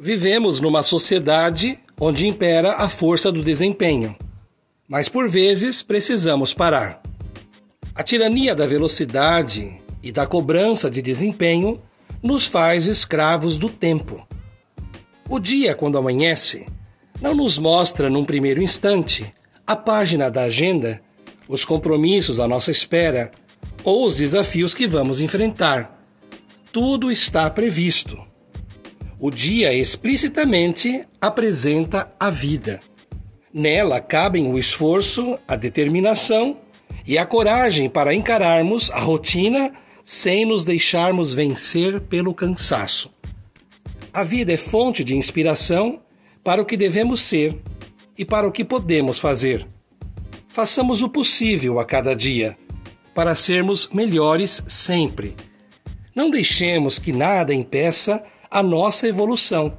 Vivemos numa sociedade onde impera a força do desempenho, mas por vezes precisamos parar. A tirania da velocidade e da cobrança de desempenho nos faz escravos do tempo. O dia, quando amanhece, não nos mostra num primeiro instante a página da agenda, os compromissos à nossa espera ou os desafios que vamos enfrentar. Tudo está previsto. O dia explicitamente apresenta a vida. Nela cabem o esforço, a determinação e a coragem para encararmos a rotina sem nos deixarmos vencer pelo cansaço. A vida é fonte de inspiração para o que devemos ser e para o que podemos fazer. Façamos o possível a cada dia para sermos melhores sempre. Não deixemos que nada impeça a nossa evolução.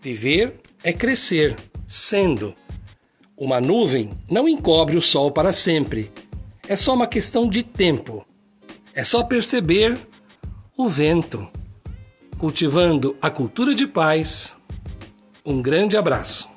Viver é crescer, sendo. Uma nuvem não encobre o sol para sempre. É só uma questão de tempo. É só perceber o vento. Cultivando a cultura de paz. Um grande abraço.